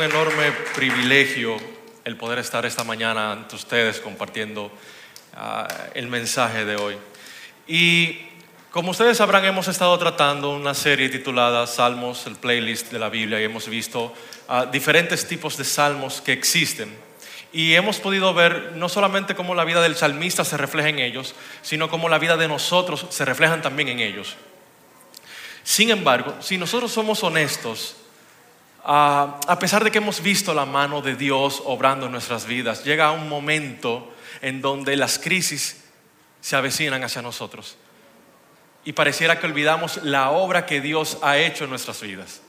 un enorme privilegio el poder estar esta mañana ante ustedes compartiendo ah, el mensaje de hoy. Y como ustedes sabrán, hemos estado tratando una serie titulada Salmos, el playlist de la Biblia, y hemos visto ah, diferentes tipos de salmos que existen. Y hemos podido ver no solamente cómo la vida del salmista se refleja en ellos, sino cómo la vida de nosotros se refleja también en ellos. Sin embargo, si nosotros somos honestos, a pesar de que hemos visto la mano de Dios obrando en nuestras vidas, llega un momento en donde las crisis se avecinan hacia nosotros y pareciera que olvidamos la obra que Dios ha hecho en nuestras vidas.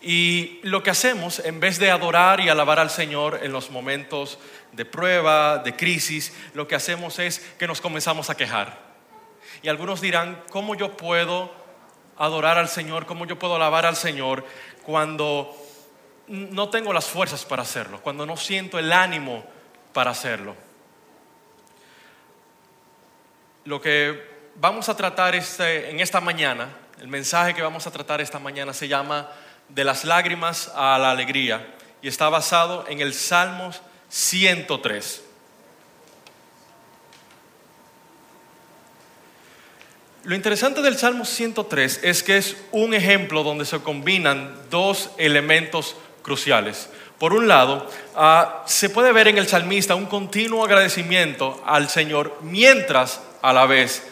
Y lo que hacemos, en vez de adorar y alabar al Señor en los momentos de prueba, de crisis, lo que hacemos es que nos comenzamos a quejar. Y algunos dirán, ¿cómo yo puedo adorar al Señor? ¿Cómo yo puedo alabar al Señor cuando no tengo las fuerzas para hacerlo? Cuando no siento el ánimo para hacerlo. Lo que vamos a tratar este, en esta mañana, el mensaje que vamos a tratar esta mañana se llama De las lágrimas a la alegría y está basado en el Salmos 103. Lo interesante del Salmo 103 es que es un ejemplo donde se combinan dos elementos cruciales. Por un lado, ah, se puede ver en el salmista un continuo agradecimiento al Señor mientras a la vez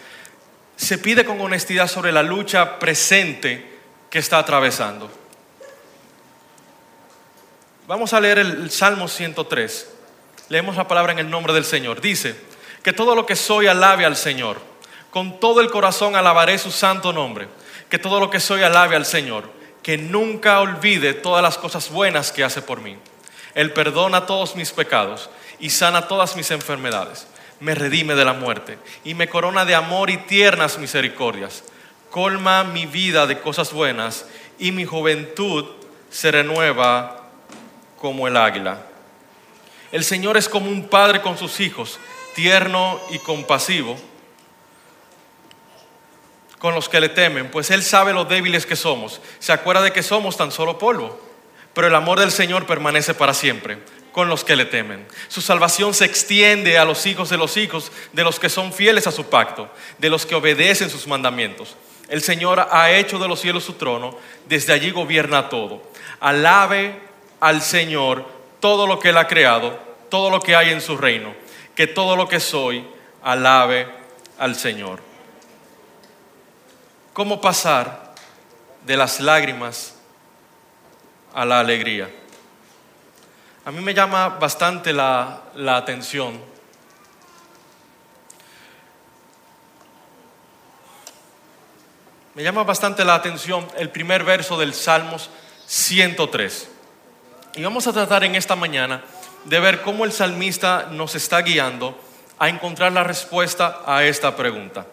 se pide con honestidad sobre la lucha presente que está atravesando. Vamos a leer el Salmo 103. Leemos la palabra en el nombre del Señor. Dice, que todo lo que soy alabe al Señor. Con todo el corazón alabaré su santo nombre. Que todo lo que soy alabe al Señor. Que nunca olvide todas las cosas buenas que hace por mí. Él perdona todos mis pecados y sana todas mis enfermedades me redime de la muerte y me corona de amor y tiernas misericordias. Colma mi vida de cosas buenas y mi juventud se renueva como el águila. El Señor es como un padre con sus hijos, tierno y compasivo con los que le temen, pues Él sabe lo débiles que somos. Se acuerda de que somos tan solo polvo, pero el amor del Señor permanece para siempre con los que le temen. Su salvación se extiende a los hijos de los hijos, de los que son fieles a su pacto, de los que obedecen sus mandamientos. El Señor ha hecho de los cielos su trono, desde allí gobierna todo. Alabe al Señor todo lo que Él ha creado, todo lo que hay en su reino, que todo lo que soy, alabe al Señor. ¿Cómo pasar de las lágrimas a la alegría? A mí me llama bastante la, atención me llama bastante la atención el primer verso del Salmos 103. Y vamos a tratar en esta mañana de ver cómo el salmista nos está guiando a encontrar la respuesta a esta pregunta.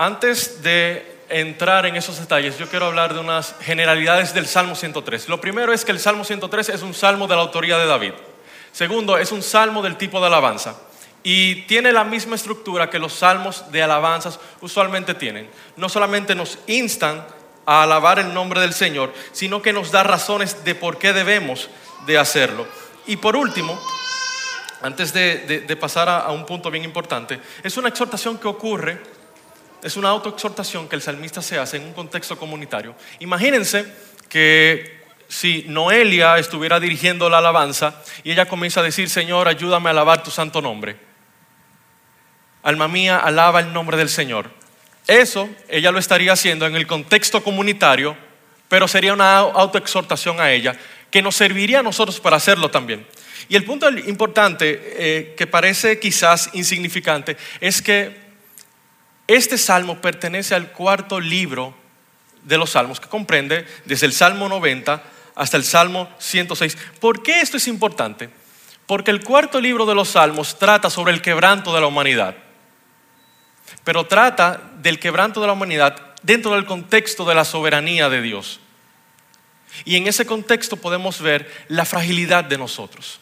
Antes de entrar en esos detalles, yo quiero hablar de unas generalidades del Salmo 103. Lo primero es que el Salmo 103 es un salmo de la autoría de David. Segundo, es un salmo del tipo de alabanza. Y tiene la misma estructura que los salmos de alabanzas usualmente tienen. No solamente nos instan a alabar el nombre del Señor, sino que nos da razones de por qué debemos de hacerlo. Y por último, antes de, pasar a un punto bien importante, es una exhortación que ocurre es una autoexhortación que el salmista se hace en un contexto comunitario. Imagínense que si Noelia estuviera dirigiendo la alabanza y ella comienza a decir, Señor, ayúdame a alabar tu santo nombre. Alma mía, alaba el nombre del Señor. Eso ella lo estaría haciendo en el contexto comunitario, pero sería una autoexhortación a ella que nos serviría a nosotros para hacerlo también. Y el punto importante, eh, que parece quizás insignificante, es que este salmo pertenece al cuarto libro de los salmos, que comprende desde el Salmo 90 hasta el Salmo 106. ¿Por qué esto es importante? Porque el cuarto libro de los salmos trata sobre el quebranto de la humanidad, pero trata del quebranto de la humanidad dentro del contexto de la soberanía de Dios. Y en ese contexto podemos ver la fragilidad de nosotros,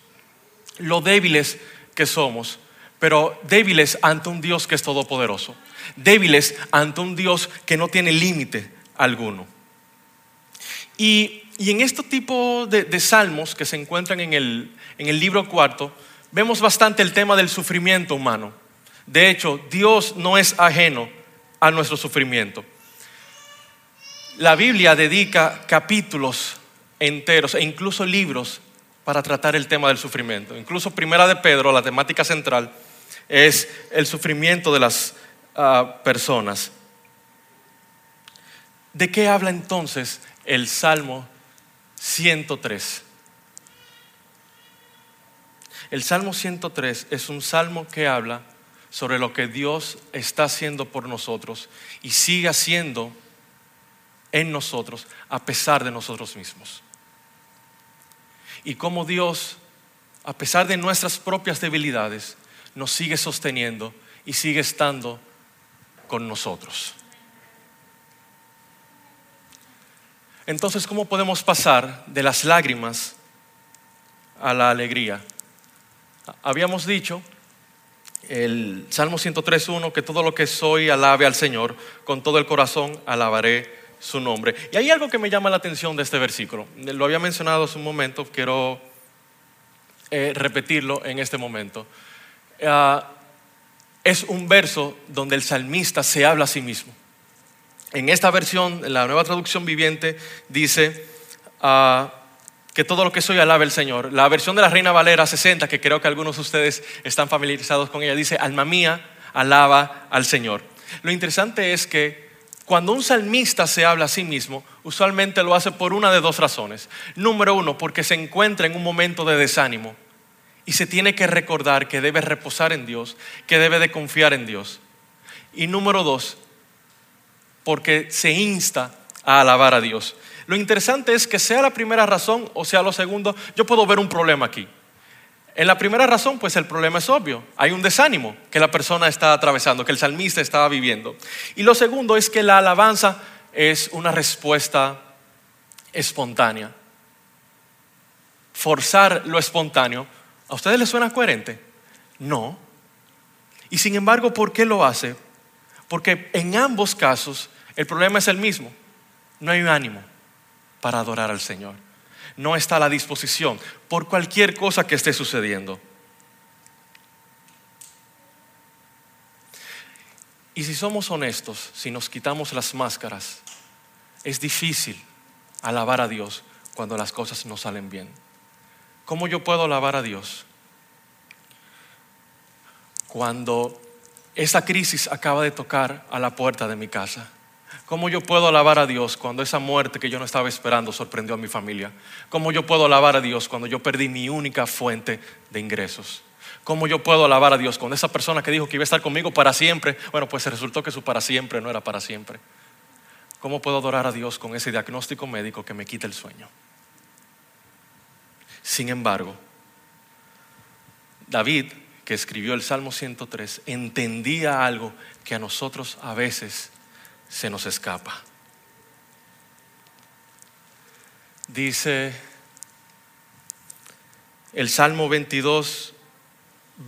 lo débiles que somos, pero débiles ante un Dios que es todopoderoso, débiles ante un Dios que no tiene límite alguno. Y, en este tipo de, salmos que se encuentran en el, en el libro cuarto, vemos bastante el tema del sufrimiento humano. De hecho, Dios no es ajeno a nuestro sufrimiento. La Biblia dedica capítulos enteros e incluso libros para tratar el tema del sufrimiento. Incluso Primera de Pedro, la temática central, es el sufrimiento de las ah, personas. ¿De qué habla entonces el Salmo 103? El Salmo 103 es un salmo que habla sobre lo que Dios está haciendo por nosotros y sigue haciendo en nosotros a pesar de nosotros mismos. Y cómo Dios, a pesar de nuestras propias debilidades, nos sigue sosteniendo y sigue estando con nosotros. Entonces, ¿cómo podemos pasar de las lágrimas a la alegría? Habíamos dicho el Salmo 103.1 que todo lo que soy alabe al Señor, con todo el corazón alabaré su nombre. Y hay algo que me llama la atención de este versículo. Lo había mencionado hace un momento, quiero eh, repetirlo en este momento. Ah, es un verso donde el salmista se habla a sí mismo. En esta versión, la nueva traducción viviente, dice ah, que todo lo que soy alabe el Señor. La versión de la Reina Valera 60, que creo que algunos de ustedes están familiarizados con ella, dice, alma mía, alaba al Señor. Lo interesante es que cuando un salmista se habla a sí mismo, usualmente lo hace por una de dos razones. Número uno, porque se encuentra en un momento de desánimo y se tiene que recordar que debe reposar en Dios, que debe de confiar en Dios. Y número dos, porque se insta a alabar a Dios. Lo interesante es que sea la primera razón o sea lo segundo, yo puedo ver un problema aquí. En la primera razón, pues el problema es obvio. Hay un desánimo que la persona está atravesando, que el salmista estaba viviendo. Y lo segundo es que la alabanza es una respuesta espontánea. Forzar lo espontáneo ¿A ustedes les suena coherente? No. Y sin embargo, ¿por qué lo hace? Porque en ambos casos el problema es el mismo. No hay ánimo para adorar al Señor. No está a la disposición por cualquier cosa que esté sucediendo. Y si somos honestos, si nos quitamos las máscaras, es difícil alabar a Dios cuando las cosas no salen bien. ¿Cómo yo puedo alabar a Dios? Cuando esa crisis acaba de tocar a la puerta de mi casa. ¿Cómo yo puedo alabar a Dios cuando esa muerte que yo no estaba esperando sorprendió a mi familia? ¿Cómo yo puedo alabar a Dios cuando yo perdí mi única fuente de ingresos? ¿Cómo yo puedo alabar a Dios cuando esa persona que dijo que iba a estar conmigo para siempre, bueno, pues resultó que su para siempre no era para siempre? ¿Cómo puedo adorar a Dios con ese diagnóstico médico que me quita el sueño? Sin embargo, David, que escribió el Salmo 103, entendía algo que a nosotros a veces se nos escapa. Dice el Salmo 22,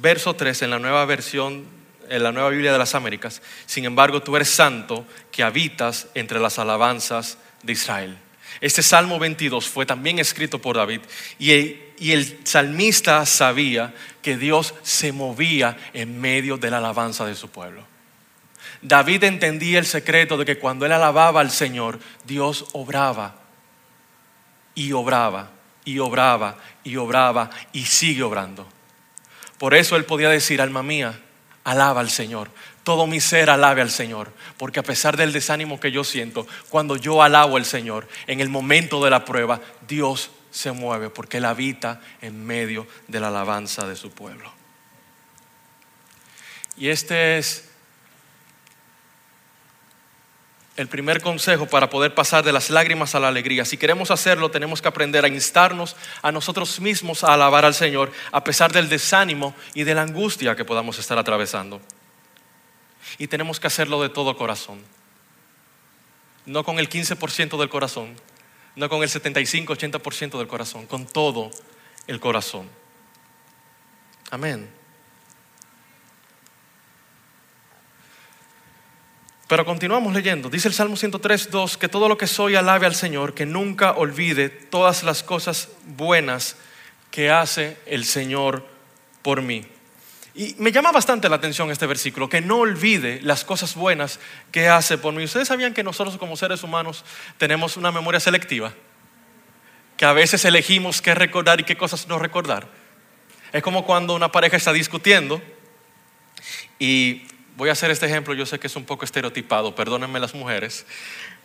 verso 3 en la nueva versión, en la nueva Biblia de las Américas, sin embargo tú eres santo que habitas entre las alabanzas de Israel. Este Salmo 22 fue también escrito por David y el, salmista sabía que Dios se movía en medio de la alabanza de su pueblo. David entendía el secreto de que cuando él alababa al Señor, Dios obraba y obraba y obraba y obraba y sigue obrando. Por eso él podía decir, alma mía, alaba al Señor, todo mi ser alabe al Señor, porque a pesar del desánimo que yo siento, cuando yo alabo al Señor, en el momento de la prueba, Dios se mueve porque Él habita en medio de la alabanza de su pueblo. Y este es el primer consejo para poder pasar de las lágrimas a la alegría. Si queremos hacerlo, tenemos que aprender a instarnos a nosotros mismos a alabar al Señor, a pesar del desánimo y de la angustia que podamos estar atravesando y tenemos que hacerlo de todo corazón. No con el 15% del corazón, no con el 75-80% del corazón, con todo el corazón. Amén. Pero continuamos leyendo. Dice el Salmo 103, 2, que todo lo que soy alabe al Señor, que nunca olvide todas las cosas buenas que hace el Señor por mí. Y me llama bastante la atención este versículo, que no olvide las cosas buenas que hace por mí. ¿Ustedes sabían que nosotros como seres humanos tenemos una memoria selectiva? Que a veces elegimos qué recordar y qué cosas no recordar. Es como cuando una pareja está discutiendo y voy a hacer este ejemplo, yo sé que es un poco estereotipado, perdónenme las mujeres.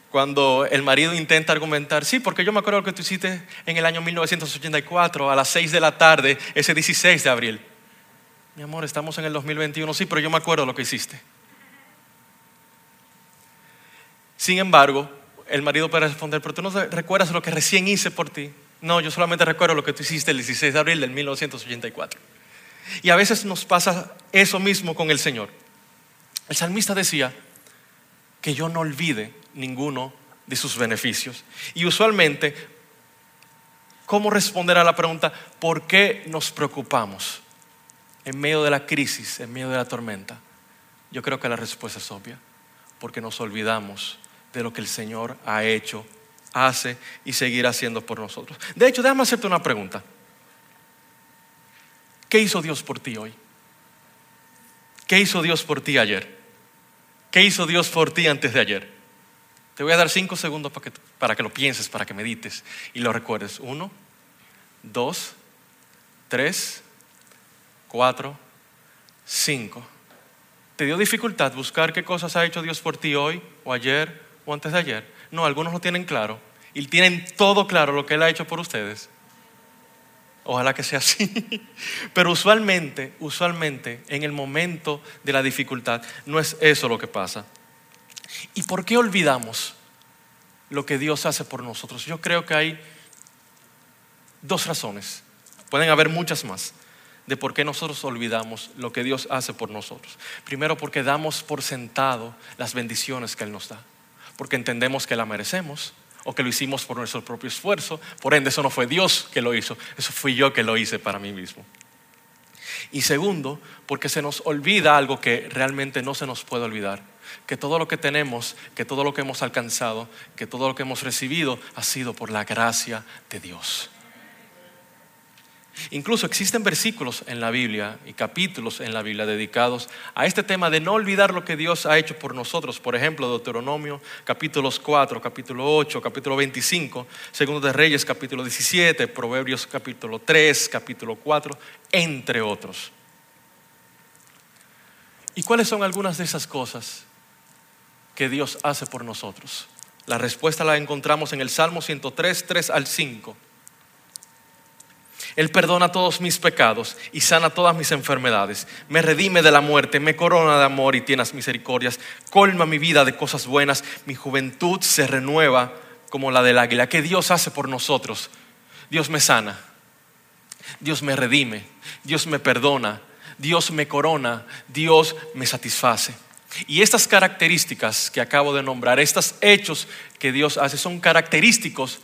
Cuando el marido intenta argumentar, sí, porque yo me acuerdo que tú hiciste en el año 1984 a las 6 de la tarde, ese 16 de abril. Mi amor, estamos en el 2021, sí, pero yo me acuerdo lo que hiciste. Sin embargo, el marido puede responder, pero tú no recuerdas lo que recién hice por ti. No, yo solamente recuerdo lo que tú hiciste el 16 de abril del 1984. Y a veces nos pasa eso mismo con el Señor. El salmista decía que yo no olvide ninguno de sus beneficios. Y usualmente, ¿cómo responder a la pregunta, ¿por qué nos preocupamos en medio de la crisis, en medio de la tormenta? Yo creo que la respuesta es obvia, porque nos olvidamos de lo que el Señor ha hecho, hace y seguirá haciendo por nosotros. De hecho, déjame hacerte una pregunta. ¿Qué hizo Dios por ti hoy? ¿Qué hizo Dios por ti ayer? ¿Qué hizo Dios por ti antes de ayer? Te voy a dar cinco segundos para que, para que lo pienses, para que medites y lo recuerdes. Uno, dos, tres, cuatro, cinco. ¿Te dio dificultad buscar qué cosas ha hecho Dios por ti hoy o ayer o antes de ayer? No, algunos lo tienen claro y tienen todo claro lo que Él ha hecho por ustedes. Ojalá que sea así. Pero usualmente, usualmente, en el momento de la dificultad, no es eso lo que pasa. ¿Y por qué olvidamos lo que Dios hace por nosotros? Yo creo que hay dos razones. Pueden haber muchas más de por qué nosotros olvidamos lo que Dios hace por nosotros. Primero porque damos por sentado las bendiciones que Él nos da, porque entendemos que la merecemos o que lo hicimos por nuestro propio esfuerzo. Por ende, eso no fue Dios que lo hizo, eso fui yo que lo hice para mí mismo. Y segundo, porque se nos olvida algo que realmente no se nos puede olvidar, que todo lo que tenemos, que todo lo que hemos alcanzado, que todo lo que hemos recibido ha sido por la gracia de Dios. Incluso existen versículos en la Biblia y capítulos en la Biblia dedicados a este tema de no olvidar lo que Dios ha hecho por nosotros. Por ejemplo, Deuteronomio capítulos 4, capítulo 8, capítulo 25, Segundo de Reyes capítulo 17, Proverbios capítulo 3, capítulo 4, entre otros. ¿Y cuáles son algunas de esas cosas que Dios hace por nosotros? La respuesta la encontramos en el Salmo 103, 3 al 5. Él perdona todos mis pecados y sana todas mis enfermedades. Me redime de la muerte, me corona de amor y tienes misericordias. Colma mi vida de cosas buenas. Mi juventud se renueva como la del águila. ¿Qué Dios hace por nosotros? Dios me sana. Dios me redime. Dios me perdona. Dios me corona. Dios me satisface. Y estas características que acabo de nombrar, estos hechos que Dios hace, son característicos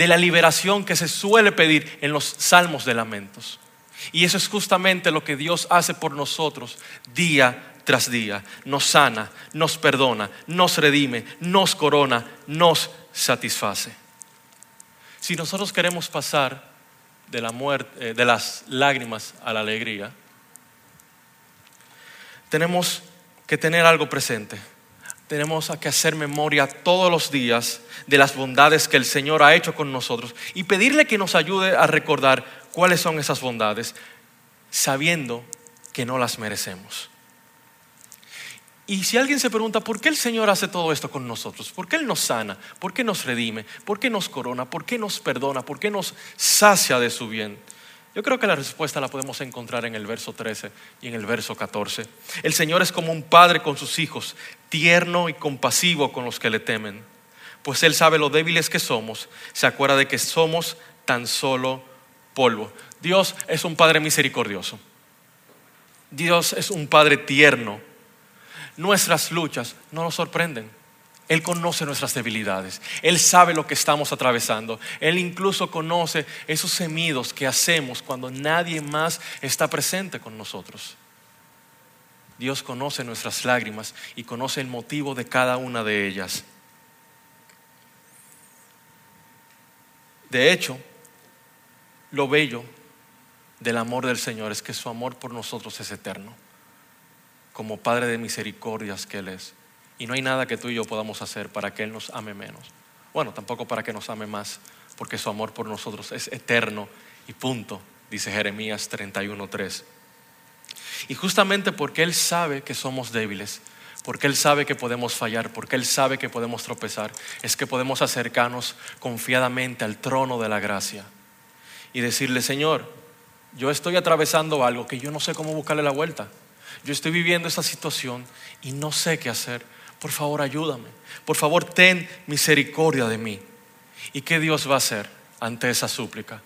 de la liberación que se suele pedir en los salmos de lamentos. Y eso es justamente lo que Dios hace por nosotros día tras día. Nos sana, nos perdona, nos redime, nos corona, nos satisface. Si nosotros queremos pasar de, la muerte, eh, de las lágrimas a la alegría, tenemos que tener algo presente tenemos que hacer memoria todos los días de las bondades que el Señor ha hecho con nosotros y pedirle que nos ayude a recordar cuáles son esas bondades, sabiendo que no las merecemos. Y si alguien se pregunta, ¿por qué el Señor hace todo esto con nosotros? ¿Por qué Él nos sana? ¿Por qué nos redime? ¿Por qué nos corona? ¿Por qué nos perdona? ¿Por qué nos sacia de su bien? Yo creo que la respuesta la podemos encontrar en el verso 13 y en el verso 14. El Señor es como un padre con sus hijos, tierno y compasivo con los que le temen. Pues Él sabe lo débiles que somos, se acuerda de que somos tan solo polvo. Dios es un Padre misericordioso. Dios es un Padre tierno. Nuestras luchas no nos sorprenden. Él conoce nuestras debilidades. Él sabe lo que estamos atravesando. Él incluso conoce esos gemidos que hacemos cuando nadie más está presente con nosotros. Dios conoce nuestras lágrimas y conoce el motivo de cada una de ellas. De hecho, lo bello del amor del Señor es que su amor por nosotros es eterno, como Padre de misericordias que Él es. Y no hay nada que tú y yo podamos hacer para que Él nos ame menos. Bueno, tampoco para que nos ame más, porque su amor por nosotros es eterno y punto, dice Jeremías 31.3. Y justamente porque Él sabe que somos débiles, porque Él sabe que podemos fallar, porque Él sabe que podemos tropezar, es que podemos acercarnos confiadamente al trono de la gracia y decirle, Señor, yo estoy atravesando algo que yo no sé cómo buscarle la vuelta. Yo estoy viviendo esta situación y no sé qué hacer. Por favor, ayúdame. Por favor, ten misericordia de mí. ¿Y qué Dios va a hacer ante esa súplica?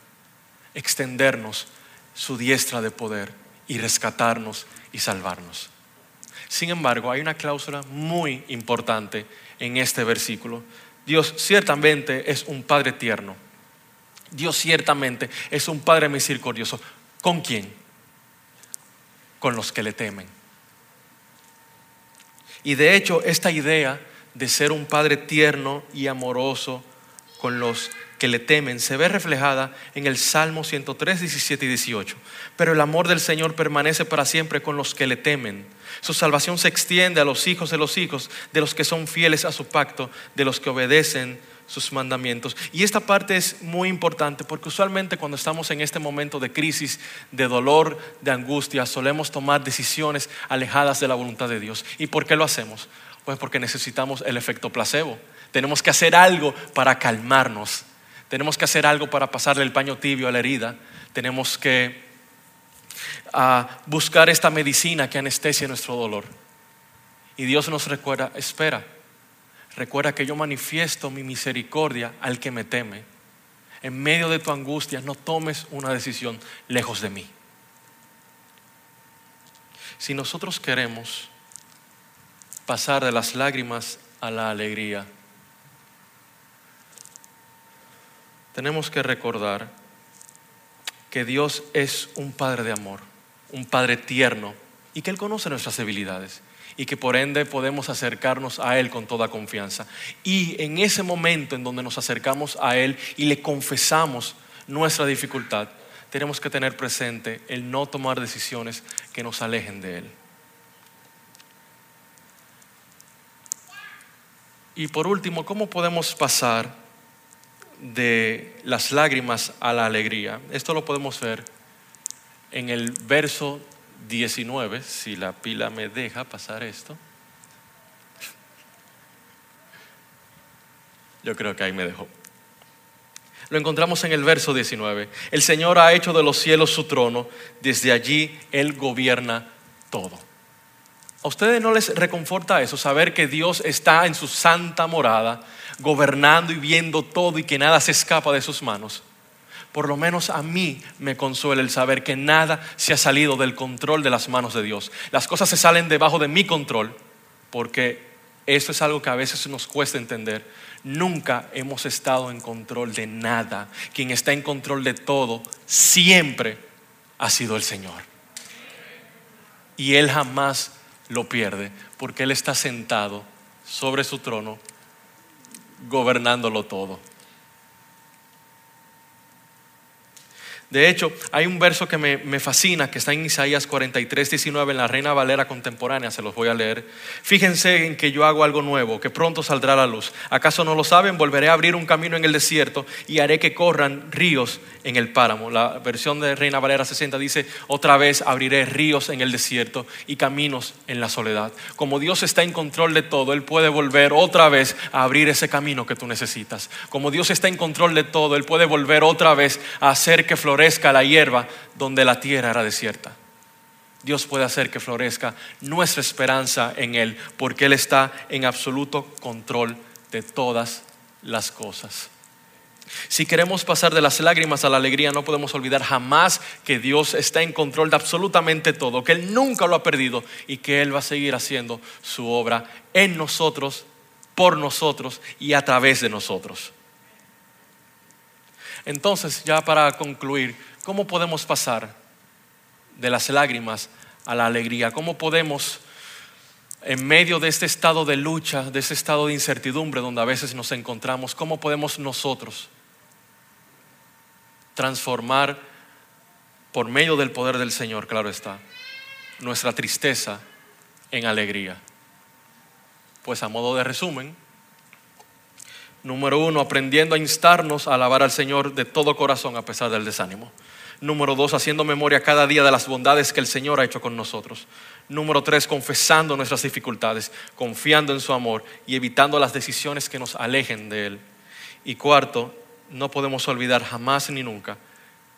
Extendernos su diestra de poder y rescatarnos y salvarnos. Sin embargo, hay una cláusula muy importante en este versículo. Dios ciertamente es un Padre tierno. Dios ciertamente es un Padre misericordioso. ¿Con quién? Con los que le temen. Y de hecho, esta idea de ser un Padre tierno y amoroso con los que le temen se ve reflejada en el Salmo 103, 17 y 18. Pero el amor del Señor permanece para siempre con los que le temen. Su salvación se extiende a los hijos de los hijos, de los que son fieles a su pacto, de los que obedecen sus mandamientos. Y esta parte es muy importante porque usualmente cuando estamos en este momento de crisis, de dolor, de angustia, solemos tomar decisiones alejadas de la voluntad de Dios. ¿Y por qué lo hacemos? Pues porque necesitamos el efecto placebo. Tenemos que hacer algo para calmarnos. Tenemos que hacer algo para pasarle el paño tibio a la herida. Tenemos que ah, buscar esta medicina que anestesia nuestro dolor. Y Dios nos recuerda, espera, recuerda que yo manifiesto mi misericordia al que me teme. En medio de tu angustia, no tomes una decisión lejos de mí. Si nosotros queremos pasar de las lágrimas a la alegría, tenemos que recordar que Dios es un Padre de amor, un Padre tierno y que Él conoce nuestras debilidades y que por ende podemos acercarnos a Él con toda confianza. Y en ese momento en donde nos acercamos a Él y le confesamos nuestra dificultad, tenemos que tener presente el no tomar decisiones que nos alejen de Él. Y por último, ¿cómo podemos pasar de las lágrimas a la alegría? Esto lo podemos ver en el verso 19, si la pila me deja pasar esto. Yo creo que ahí me dejó. Lo encontramos en el verso 19. El Señor ha hecho de los cielos su trono, desde allí Él gobierna todo. ¿A ustedes no les reconforta eso, saber que Dios está en su santa morada, gobernando y viendo todo y que nada se escapa de sus manos? por lo menos a mí me consuela el saber que nada se ha salido del control de las manos de Dios. Las cosas se salen debajo de mi control, porque eso es algo que a veces nos cuesta entender. Nunca hemos estado en control de nada. Quien está en control de todo siempre ha sido el Señor. Y Él jamás lo pierde, porque Él está sentado sobre su trono, gobernándolo todo. De hecho, hay un verso que me, fascina, que está en Isaías 43, 19, en la Reina Valera contemporánea, se los voy a leer. Fíjense en que yo hago algo nuevo, que pronto saldrá la luz. ¿Acaso no lo saben? Volveré a abrir un camino en el desierto y haré que corran ríos en el páramo. La versión de Reina Valera 60 dice, otra vez abriré ríos en el desierto y caminos en la soledad. Como Dios está en control de todo, Él puede volver otra vez a abrir ese camino que tú necesitas. Como Dios está en control de todo, Él puede volver otra vez a hacer que florezca la hierba donde la tierra era desierta. Dios puede hacer que florezca nuestra esperanza en Él, porque Él está en absoluto control de todas las cosas. Si queremos pasar de las lágrimas a la alegría, no podemos olvidar jamás que Dios está en control de absolutamente todo, que Él nunca lo ha perdido y que Él va a seguir haciendo su obra en nosotros, por nosotros y a través de nosotros. Entonces, ya para concluir, ¿cómo podemos pasar de las lágrimas a la alegría? ¿Cómo podemos en medio de este estado de lucha, de este estado de incertidumbre donde a veces nos encontramos, ¿cómo podemos nosotros transformar por medio del poder del Señor, claro está, nuestra tristeza en alegría? Pues a modo de resumen, número uno, aprendiendo a instarnos a alabar al Señor de todo corazón a pesar del desánimo. Número dos, haciendo memoria cada día de las bondades que el Señor ha hecho con nosotros. Número tres, confesando nuestras dificultades, confiando en su amor y evitando las decisiones que nos alejen de Él. Y cuarto, no podemos olvidar jamás ni nunca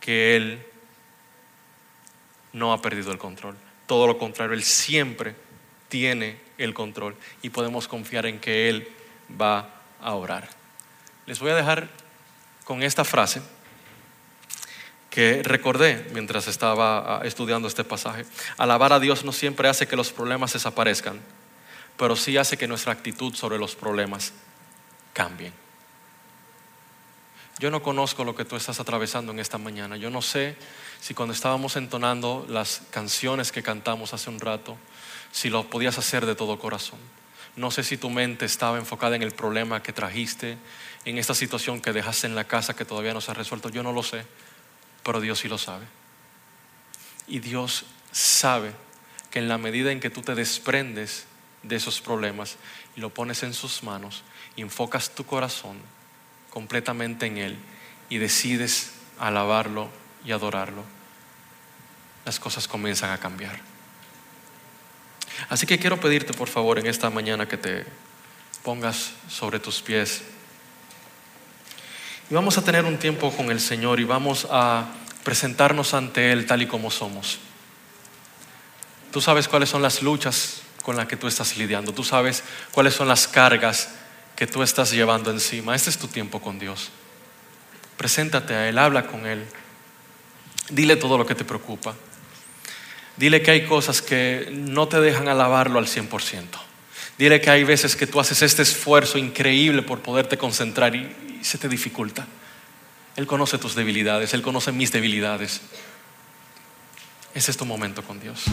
que Él no ha perdido el control. Todo lo contrario, Él siempre tiene el control y podemos confiar en que Él va a orar. Les voy a dejar con esta frase que recordé mientras estaba ah, estudiando este pasaje. Alabar a Dios no siempre hace que los problemas desaparezcan, pero sí hace que nuestra actitud sobre los problemas cambie. Yo no conozco lo que tú estás atravesando en esta mañana. Yo no sé si cuando estábamos entonando las canciones que cantamos hace un rato, si lo podías hacer de todo corazón. No sé si tu mente estaba enfocada en el problema que trajiste, en esta situación que dejaste en la casa que todavía no se ha resuelto. Yo no lo sé pero Dios sí lo sabe. Y Dios sabe que en la medida en que tú te desprendes de esos problemas y lo pones en sus manos y enfocas tu corazón completamente en Él y decides alabarlo y adorarlo, las cosas comienzan a cambiar. Así que quiero pedirte por favor en esta mañana que te pongas sobre tus pies. Y vamos a tener un tiempo con el Señor y vamos a presentarnos ante Él tal y como somos. Tú sabes cuáles son las luchas con las que tú estás lidiando. Tú sabes cuáles son las cargas que tú estás llevando encima. Este es tu tiempo con Dios. Preséntate a Él, habla con Él. Dile todo lo que te preocupa. Dile que hay cosas que no te dejan alabarlo al 100%. Dile que hay veces que tú haces este esfuerzo increíble por poderte concentrar y, se te dificulta. Él conoce tus debilidades, Él conoce mis debilidades. Ese es tu momento con Dios.